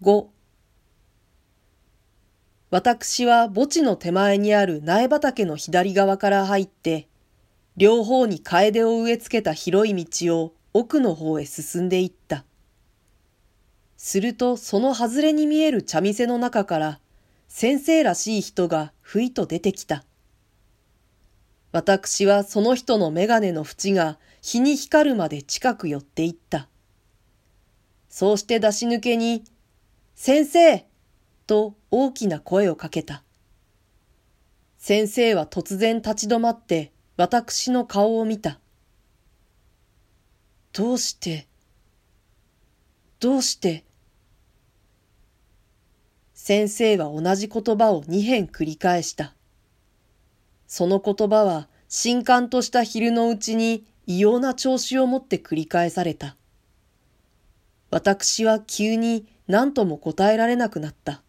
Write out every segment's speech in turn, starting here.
5私は墓地の手前にある苗畑の左側から入って、両方に楓を植え付けた広い道を奥の方へ進んでいった。するとその外れに見える茶店の中から先生らしい人がふいと出てきた。私はその人の眼鏡の縁が日に光るまで近く寄っていった。そうして出し抜けに先生と大きな声をかけた。先生は突然立ち止まって私の顔を見た。どうして、どうして？先生は同じ言葉を二遍繰り返した。その言葉は新刊とした昼のうちに異様な調子を持って繰り返された。私は急に何とも答えられなくなった。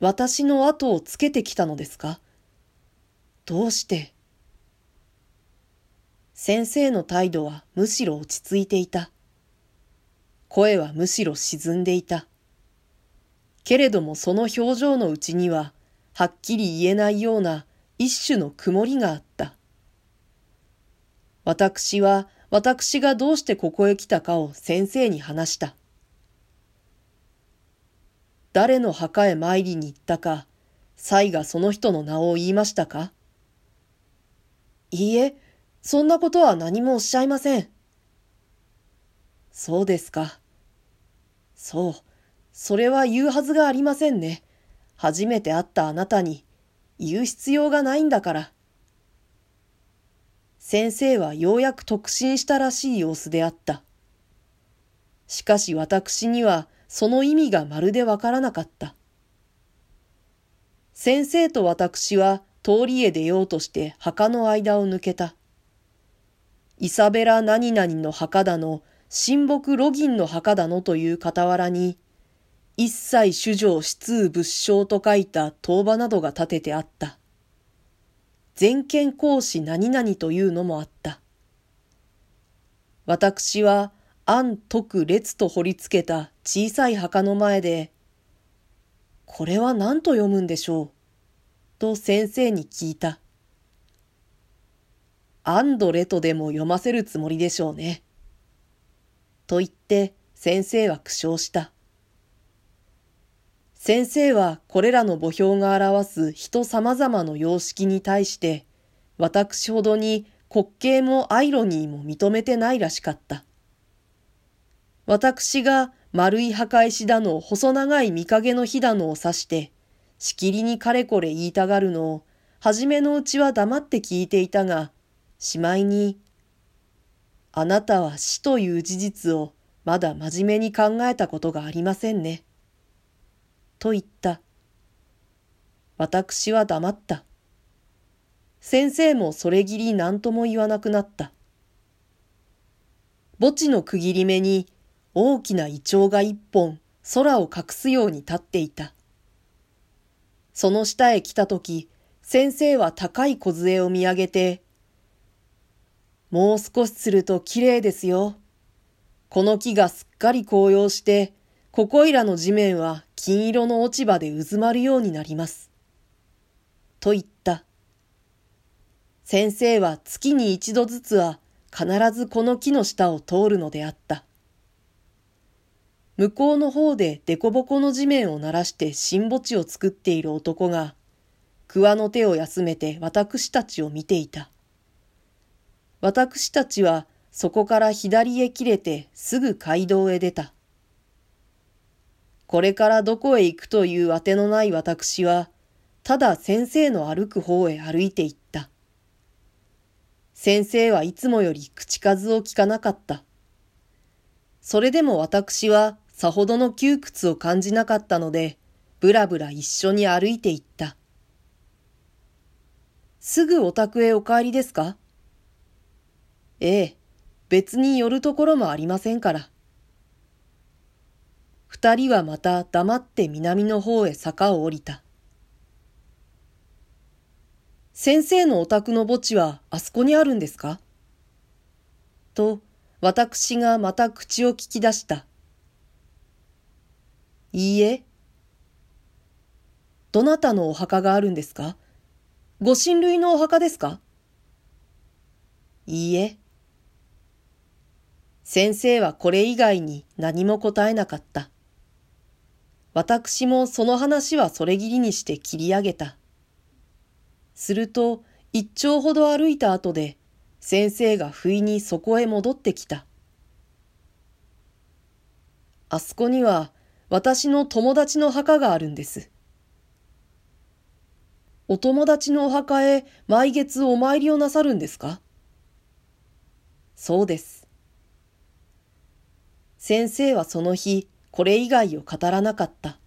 私の後をつけてきたのですか？どうして？先生の態度はむしろ落ち着いていた。声はむしろ沈んでいた。けれどもその表情のうちには、はっきり言えないような一種の曇りがあった。私は私がどうしてここへ来たかを先生に話した。誰の墓へ参りに行ったか、妻がその人の名を言いましたか？いいえ、そんなことは何もおっしゃいません。そうですか。そう、それは言うはずがありませんね。初めて会ったあなたに言う必要がないんだから。先生はようやく特進したらしい様子であった。しかし私にはその意味がまるでわからなかった。先生と私は通りへ出ようとして墓の間を抜けた。イサベラ何々の墓だの、親睦ロギンの墓だのという傍らに、一切主情失仏性と書いた当場などが立ててあった。全権講師何々というのもあった。私は安徳列と掘り付けた小さい墓の前で、これは何と読むんでしょうと先生に聞いた。アンドレとでも読ませるつもりでしょうね。と言って先生は苦笑した。先生はこれらの墓標が表す人様々の様式に対して、私ほどに滑稽もアイロニーも認めてないらしかった。私が丸い墓石だの細長い見影の火だのを指して、しきりにかれこれ言いたがるのを、はじめのうちは黙って聞いていたが、しまいに、あなたは死という事実をまだ真面目に考えたことがありませんね。と言った。私は黙った。先生もそれぎり何とも言わなくなった。墓地の区切り目に大きなイチョウが一本空を隠すように立っていた。その下へ来たとき、先生は高い小杖を見上げて、もう少しすると綺麗ですよ。この木がすっかり紅葉して、ここいらの地面は金色の落ち葉で渦まるようになります。と言った。先生は月に一度ずつは必ずこの木の下を通るのであった。向こうの方で凸凹の地面を鳴らして新墓地を作っている男が、桑の手を休めて私たちを見ていた。私たちはそこから左へ切れてすぐ街道へ出た。これからどこへ行くというあてのない私は、ただ先生の歩く方へ歩いて行った。先生はいつもより口数を聞かなかった。それでも私はさほどの窮屈を感じなかったので、ぶらぶら一緒に歩いて行った。すぐお宅へお帰りですか？ええ、別に寄るところもありませんから。二人はまた黙って南の方へ坂を降りた。先生のお宅の墓地はあそこにあるんですか？と、私がまた口を聞き出した。いいえ。どなたのお墓があるんですか？ご親類のお墓ですか？いいえ。先生はこれ以外に何も答えなかった。私もその話はそれぎりにして切り上げた。すると、一丁ほど歩いた後で、先生が不意にそこへ戻ってきた。あそこには私の友達の墓があるんです。お友達のお墓へ毎月お参りをなさるんですか？そうです。先生はその日、これ以外を語らなかった。